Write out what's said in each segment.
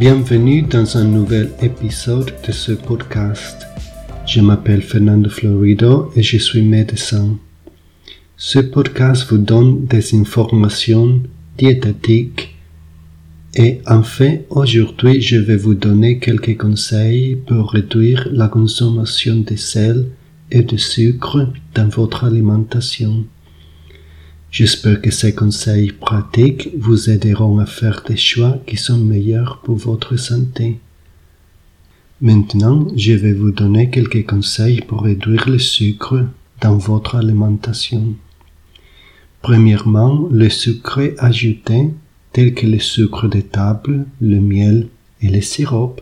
Bienvenue dans un nouvel épisode de ce podcast. Je m'appelle Fernando Florido et je suis médecin. Ce podcast vous donne des informations diététiques et en fait, aujourd'hui, je vais vous donner quelques conseils pour réduire la consommation de sel et de sucre dans votre alimentation. J'espère que ces conseils pratiques vous aideront à faire des choix qui sont meilleurs pour votre santé. Maintenant, je vais vous donner quelques conseils pour réduire le sucre dans votre alimentation. Premièrement, le sucre ajouté, tel que le sucre de table, le miel et le sirop,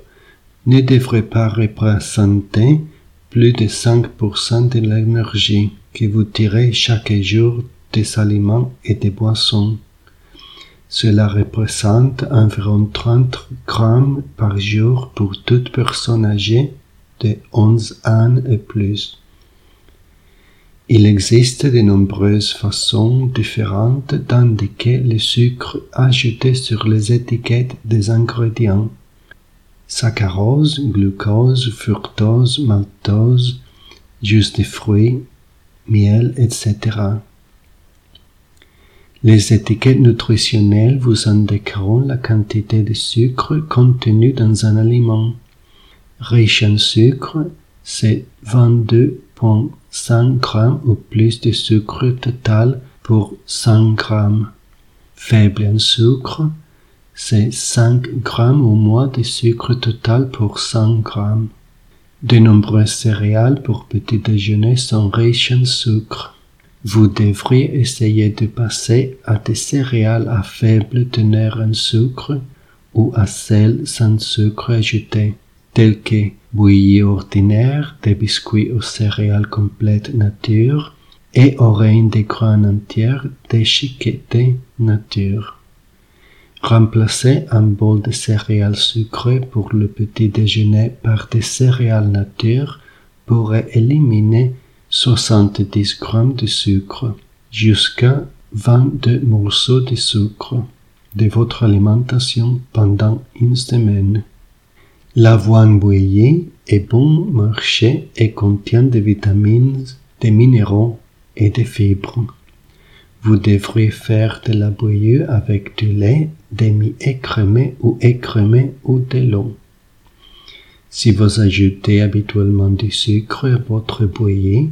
ne devrait pas représenter plus de 5% de l'énergie que vous tirez chaque jour des aliments et des boissons. Cela représente environ 30 grammes par jour pour toute personne âgée de 11 ans et plus. Il existe de nombreuses façons différentes d'indiquer le sucre ajouté sur les étiquettes des ingrédients. Saccharose, glucose, fructose, maltose, jus de fruits, miel, etc. Les étiquettes nutritionnelles vous indiqueront la quantité de sucre contenue dans un aliment. Riche en sucre, c'est 22,5 grammes ou plus de sucre total pour 100 grammes. Faible en sucre, c'est 5 grammes ou moins de sucre total pour 100 grammes. De nombreuses céréales pour petit déjeuner sont riches en sucre. Vous devriez essayer de passer à des céréales à faible teneur en sucre ou à celles sans sucre ajouté, telles que bouillie ordinaire, des biscuits aux céréales complètes nature et aux reines des graines entières déchiquetées nature. Remplacez un bol de céréales sucrées pour le petit déjeuner par des céréales nature pourrait éliminer 70 grammes de sucre jusqu'à 22 morceaux de sucre de votre alimentation pendant une semaine. L'avoine bouillie est bon marché et contient des vitamines, des minéraux et des fibres. Vous devriez faire de la bouillie avec du lait demi-écrémé ou écrémé ou de l'eau. Si vous ajoutez habituellement du sucre à votre bouillie,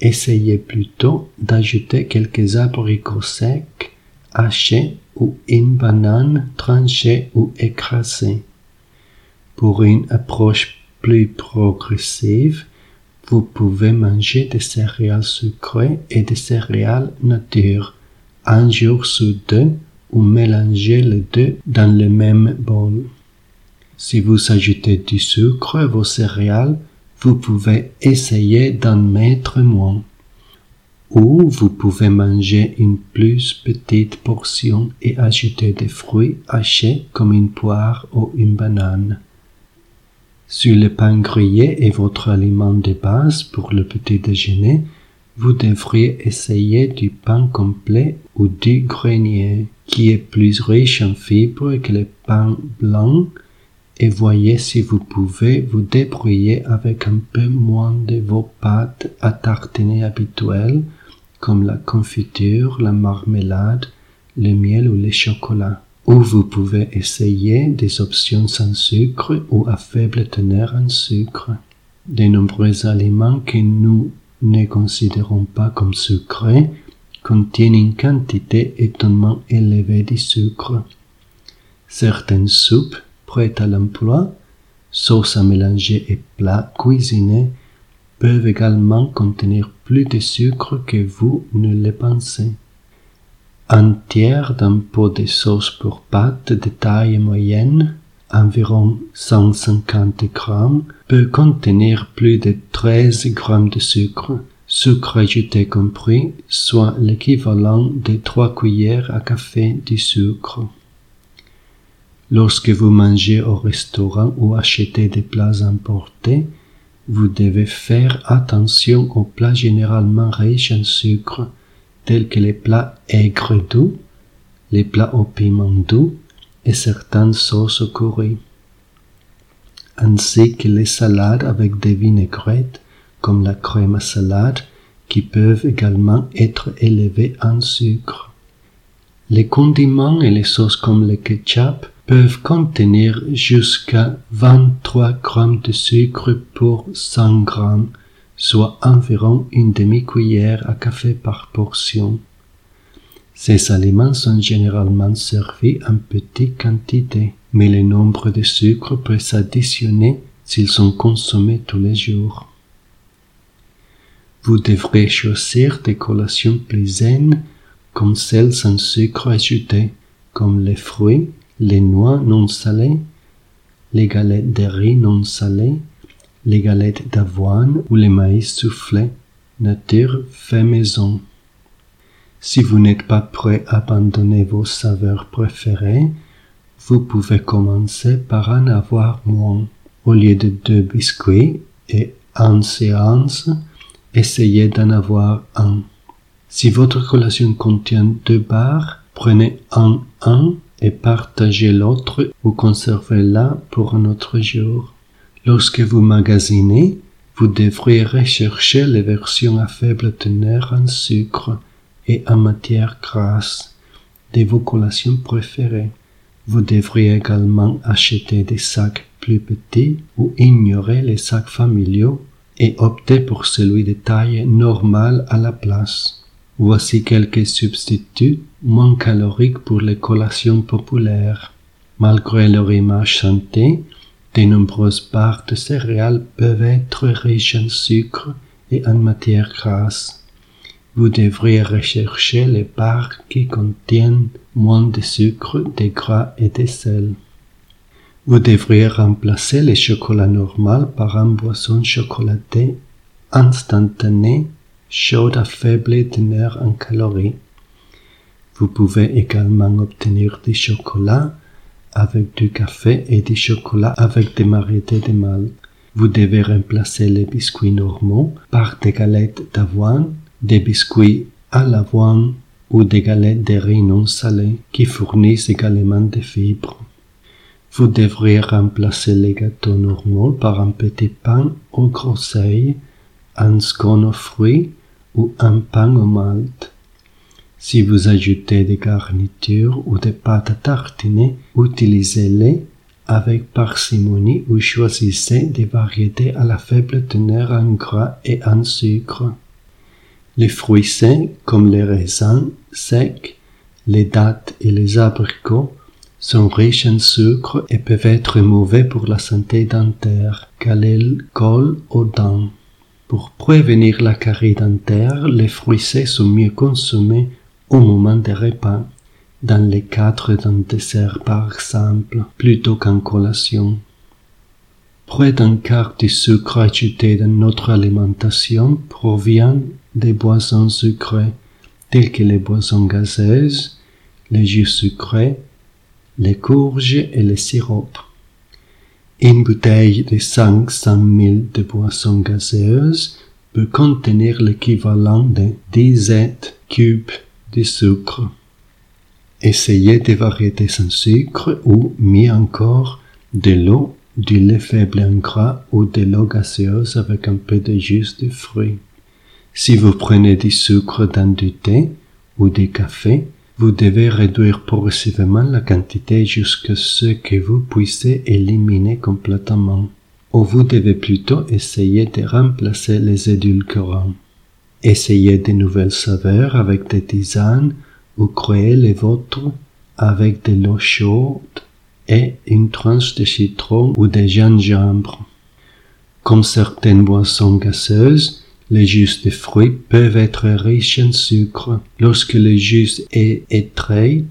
essayez plutôt d'ajouter quelques abricots secs, hachés ou une banane tranchée ou écrasée. Pour une approche plus progressive, vous pouvez manger des céréales sucrées et des céréales nature un jour sur deux ou mélanger les deux dans le même bol. Si vous ajoutez du sucre à vos céréales, vous pouvez essayer d'en mettre moins. Ou vous pouvez manger une plus petite portion et ajouter des fruits hachés comme une poire ou une banane. Si le pain grillé est votre aliment de base pour le petit déjeuner, vous devriez essayer du pain complet ou du grenier, qui est plus riche en fibres que le pain blanc et voyez si vous pouvez vous débrouiller avec un peu moins de vos pâtes à tartiner habituelles comme la confiture, la marmelade, le miel ou le chocolat. Ou vous pouvez essayer des options sans sucre ou à faible teneur en sucre. De nombreux aliments que nous ne considérons pas comme sucrés contiennent une quantité étonnamment élevée de sucre. Certaines soupes prêtes à l'emploi, sauces à mélanger et plats cuisinés peuvent également contenir plus de sucre que vous ne le pensez. Un tiers d'un pot de sauce pour pâtes de taille moyenne, environ 150 grammes, peut contenir plus de 13 grammes de sucre, sucre ajouté compris, soit l'équivalent de 3 cuillères à café de sucre. Lorsque vous mangez au restaurant ou achetez des plats importés, vous devez faire attention aux plats généralement riches en sucre, tels que les plats aigres doux, les plats au piment doux et certaines sauces au curry. ainsi que les salades avec des vinaigrettes comme la crème à salade qui peuvent également être élevées en sucre. Les condiments et les sauces comme le ketchup peuvent contenir jusqu'à 23 grammes de sucre pour 100 grammes, soit environ une demi-cuillère à café par portion. Ces aliments sont généralement servis en petite quantité, mais le nombre de sucres peut s'additionner s'ils sont consommés tous les jours. Vous devrez choisir des collations plus comme celles sans sucre ajouté, comme les fruits, les noix non salées, les galettes de riz non salées, les galettes d'avoine ou les maïs soufflés, nature fait maison. Si vous n'êtes pas prêt à abandonner vos saveurs préférées, vous pouvez commencer par en avoir moins. Au lieu de deux biscuits et en séance, essayez d'en avoir un. Si votre collation contient deux barres, prenez un un et partagez l'autre ou conservez-la pour un autre jour. Lorsque vous magasinez, vous devriez rechercher les versions à faible teneur en sucre et en matière grasse de vos collations préférées. Vous devriez également acheter des sacs plus petits ou ignorer les sacs familiaux et opter pour celui de taille normale à la place. Voici quelques substituts moins caloriques pour les collations populaires. Malgré leur image santé, de nombreuses barres de céréales peuvent être riches en sucre et en matière grasse vous devriez rechercher les barres qui contiennent moins de sucre, de gras et de sel. Vous devriez remplacer le chocolat normal par un boisson chocolaté instantané, chaud à faible teneur en calories. Vous pouvez également obtenir du chocolat avec du café et du chocolat avec des variétés de malt. Vous devez remplacer les biscuits normaux par des galettes d'avoine des biscuits à l'avoine ou des galettes de riz non salées qui fournissent également des fibres. Vous devriez remplacer les gâteaux normaux par un petit pain au groseille, un scone aux ou un pain au malt. Si vous ajoutez des garnitures ou des pâtes à utilisez-les avec parcimonie ou choisissez des variétés à la faible teneur en gras et en sucre. Les fruits secs, comme les raisins secs, les dattes et les abricots, sont riches en sucre et peuvent être mauvais pour la santé dentaire, car ils collent aux dents. Pour prévenir la carie dentaire, les fruits secs sont mieux consommés au moment des repas, dans les cadre d'un dessert par exemple, plutôt qu'en collation. Près d'un quart du sucre ajouté dans notre alimentation provient des boissons sucrées telles que les boissons gazeuses, les jus sucrés, les courges et les sirops. Une bouteille de 500 000 de boissons gazeuses peut contenir l'équivalent de 10 cubes de sucre. Essayez des variétés sans sucre ou, mieux encore, de l'eau, du lait faible en gras ou de l'eau gazeuse avec un peu de jus de fruits. Si vous prenez du sucre dans du thé ou du café, vous devez réduire progressivement la quantité jusqu'à ce que vous puissiez éliminer complètement. Ou vous devez plutôt essayer de remplacer les édulcorants. Essayez de nouvelles saveurs avec des tisanes ou créez les vôtres avec de l'eau chaude et une tranche de citron ou de gingembre. Comme certaines boissons gazeuses, les jus de fruits peuvent être riches en sucre. Lorsque le jus est extrait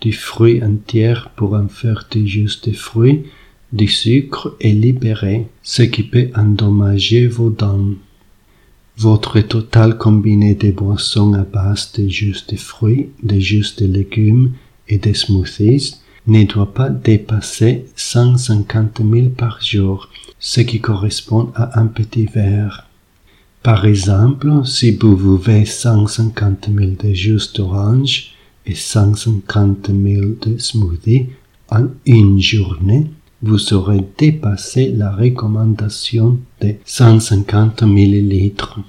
du fruit entier pour en faire du jus de fruits, du sucre est libéré, ce qui peut endommager vos dents. Votre total combiné de boissons à base de jus de fruits, de jus de légumes et de smoothies ne doit pas dépasser 150 000 par jour, ce qui correspond à un petit verre. Par exemple, si vous buvez 150 000 de jus d'orange et 150 000 de smoothie en une journée, vous aurez dépassé la recommandation de 150 millilitres.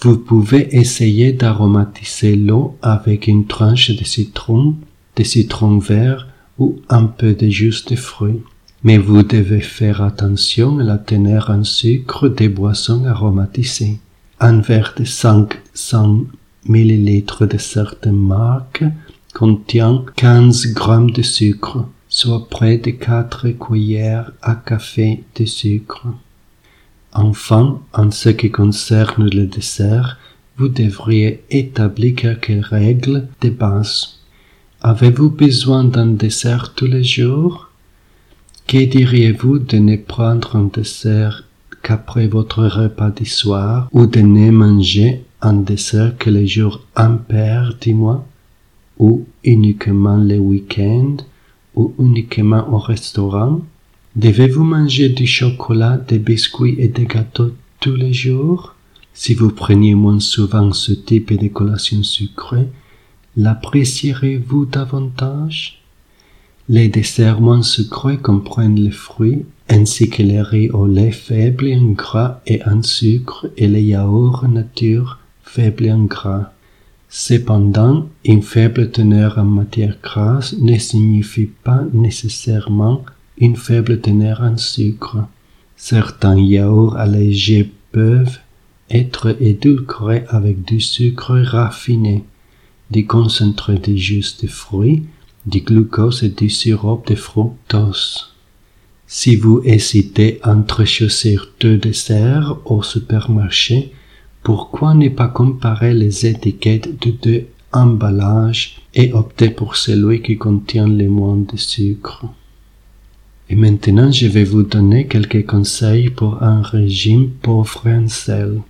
Vous pouvez essayer d'aromatiser l'eau avec une tranche de citron, de citron vert ou un peu de jus de fruits. Mais vous devez faire attention à la teneur en sucre des boissons aromatisées. Un verre de 500 ml de certaines marques contient 15 grammes de sucre, soit près de 4 cuillères à café de sucre. Enfin, en ce qui concerne le dessert, vous devriez établir quelques règles de base. Avez-vous besoin d'un dessert tous les jours? Que diriez-vous de ne prendre un dessert qu'après votre repas du soir ou de ne manger un dessert que les jours impairs du mois ou uniquement les week-ends ou uniquement au restaurant? Devez-vous manger du chocolat, des biscuits et des gâteaux tous les jours? Si vous preniez moins souvent ce type de collation sucrée, l'apprécierez-vous davantage? Les desserts moins sucrés comprennent les fruits, ainsi que les riz au lait faible en gras et en sucre et les yaourts nature faibles en gras. Cependant, une faible teneur en matière grasse ne signifie pas nécessairement une faible teneur en sucre. Certains yaourts allégés peuvent être édulcorés avec du sucre raffiné, du concentré de jus de fruits, du glucose et du sirop de fructose. Si vous hésitez entre deux desserts au supermarché, pourquoi ne pas comparer les étiquettes de deux emballages et opter pour celui qui contient le moins de sucre? Et maintenant, je vais vous donner quelques conseils pour un régime pauvre en sel.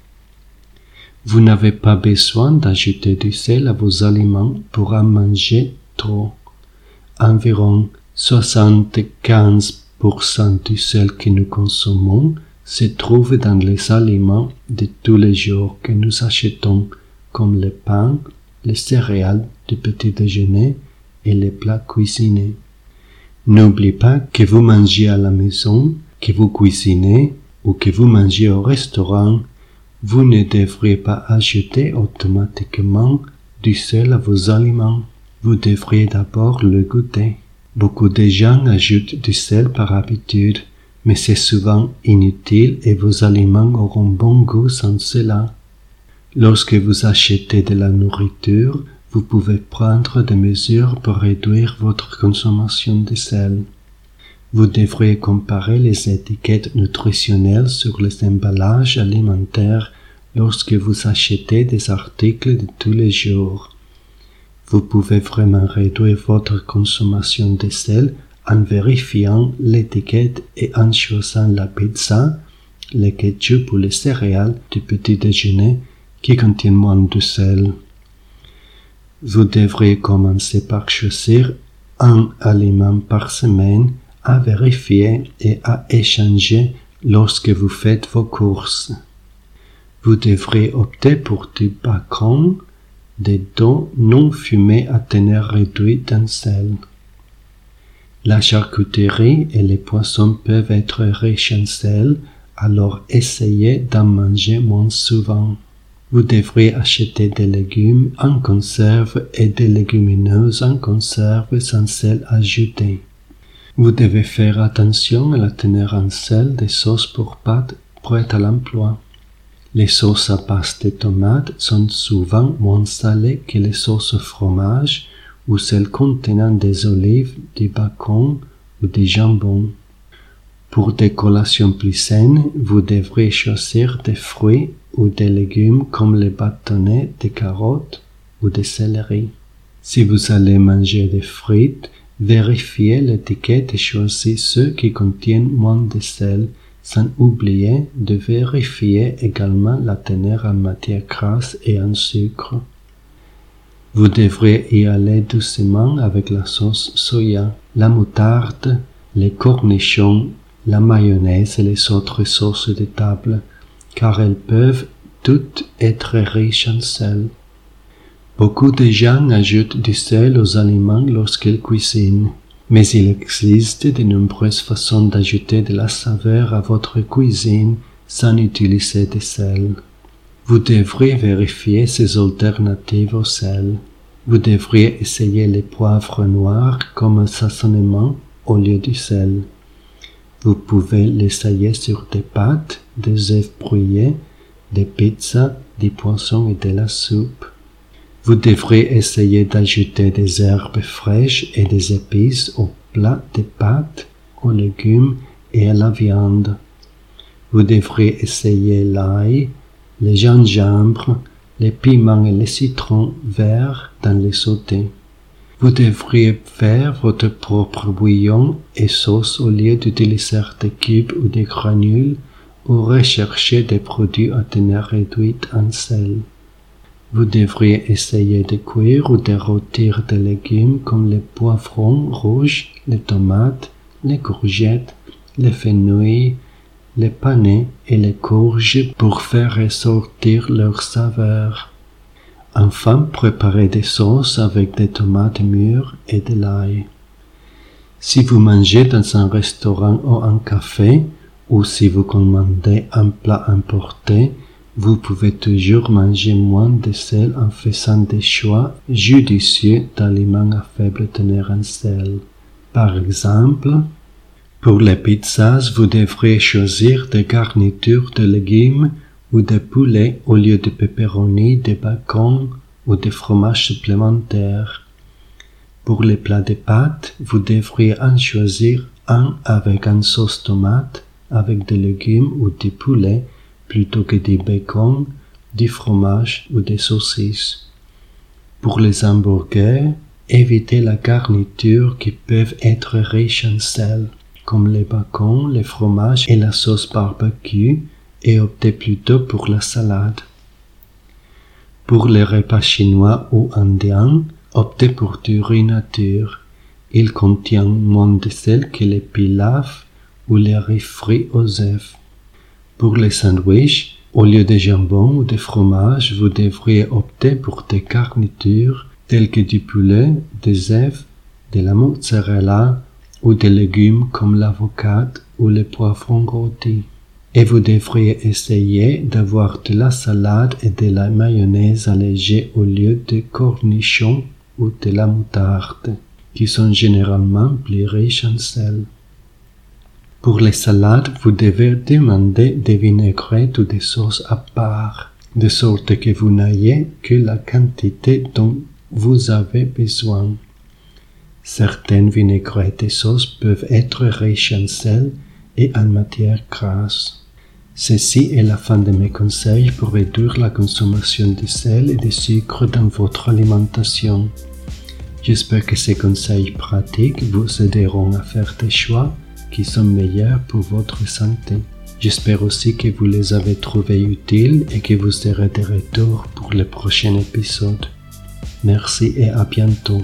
Vous n'avez pas besoin d'ajouter du sel à vos aliments pour en manger trop environ 75% du sel que nous consommons se trouve dans les aliments de tous les jours que nous achetons, comme le pain, les céréales du petit déjeuner et les plats cuisinés. N'oubliez pas que vous mangez à la maison, que vous cuisinez ou que vous mangez au restaurant, vous ne devriez pas ajouter automatiquement du sel à vos aliments. Vous devriez d'abord le goûter. Beaucoup de gens ajoutent du sel par habitude, mais c'est souvent inutile et vos aliments auront bon goût sans cela. Lorsque vous achetez de la nourriture, vous pouvez prendre des mesures pour réduire votre consommation de sel. Vous devriez comparer les étiquettes nutritionnelles sur les emballages alimentaires lorsque vous achetez des articles de tous les jours. Vous pouvez vraiment réduire votre consommation de sel en vérifiant l'étiquette et en choisissant la pizza, le ketchup ou les céréales du petit déjeuner qui contiennent moins de sel. Vous devriez commencer par choisir un aliment par semaine à vérifier et à échanger lorsque vous faites vos courses. Vous devrez opter pour du bacon des dents non fumées à teneur réduite en sel. La charcuterie et les poissons peuvent être riches en sel, alors essayez d'en manger moins souvent. Vous devrez acheter des légumes en conserve et des légumineuses en conserve sans sel ajouté. Vous devez faire attention à la teneur en sel des sauces pour pâtes prêtes à l'emploi. Les sauces à pâte de tomates sont souvent moins salées que les sauces au fromage ou celles contenant des olives, du bacon ou du jambon. Pour des collations plus saines, vous devrez choisir des fruits ou des légumes comme les bâtonnets de carottes ou de céleri. Si vous allez manger des frites, vérifiez l'étiquette et choisissez ceux qui contiennent moins de sel sans oublier de vérifier également la teneur en matière grasse et en sucre. Vous devrez y aller doucement avec la sauce soya, la moutarde, les cornichons, la mayonnaise et les autres sauces de table, car elles peuvent toutes être riches en sel. Beaucoup de gens ajoutent du sel aux aliments lorsqu'ils cuisinent. Mais il existe de nombreuses façons d'ajouter de la saveur à votre cuisine sans utiliser de sel. Vous devriez vérifier ces alternatives au sel. Vous devriez essayer les poivres noirs comme un assaisonnement au lieu du sel. Vous pouvez l'essayer sur des pâtes, des œufs brouillés, des pizzas, des poissons et de la soupe. Vous devrez essayer d'ajouter des herbes fraîches et des épices au plat de pâtes, aux légumes et à la viande. Vous devrez essayer l'ail, le gingembre, les piments et les citrons verts dans les sautés. Vous devriez faire votre propre bouillon et sauce au lieu d'utiliser des cubes ou des granules ou rechercher des produits à teneur réduite en sel. Vous devriez essayer de cuire ou de rôtir des légumes comme les poivrons rouges, les tomates, les courgettes, les fenouils, les panais et les courges pour faire ressortir leur saveur. Enfin, préparez des sauces avec des tomates mûres et de l'ail. Si vous mangez dans un restaurant ou un café, ou si vous commandez un plat importé, vous pouvez toujours manger moins de sel en faisant des choix judicieux d'aliments à faible teneur en sel. Par exemple, pour les pizzas, vous devrez choisir des garnitures de légumes ou de poulet au lieu de pepperoni, de bacon ou de fromage supplémentaire. Pour les plats de pâtes, vous devriez en choisir un avec une sauce tomate, avec des légumes ou du poulet plutôt que du bacon, du fromage ou des saucisses. Pour les hamburgers, évitez la garniture qui peuvent être riches en sel comme les bacons, les fromages et la sauce barbecue et optez plutôt pour la salade. Pour les repas chinois ou indiens, optez pour du riz nature. Il contient moins de sel que les pilaf ou les riz frits aux œufs. Pour les sandwichs, au lieu de jambon ou de fromage, vous devriez opter pour des garnitures telles que du poulet, des œufs, de la mozzarella, ou des légumes comme l'avocat ou les poivrons rôtis. Et vous devriez essayer d'avoir de la salade et de la mayonnaise allégée au lieu de cornichons ou de la moutarde, qui sont généralement plus riches en sel. Pour les salades, vous devez demander des vinaigrettes ou des sauces à part, de sorte que vous n'ayez que la quantité dont vous avez besoin. Certaines vinaigrettes et sauces peuvent être riches en sel et en matière grasse. Ceci est la fin de mes conseils pour réduire la consommation de sel et de sucre dans votre alimentation. J'espère que ces conseils pratiques vous aideront à faire des choix qui sont meilleurs pour votre santé. J'espère aussi que vous les avez trouvés utiles et que vous serez de retour pour le prochain épisode. Merci et à bientôt.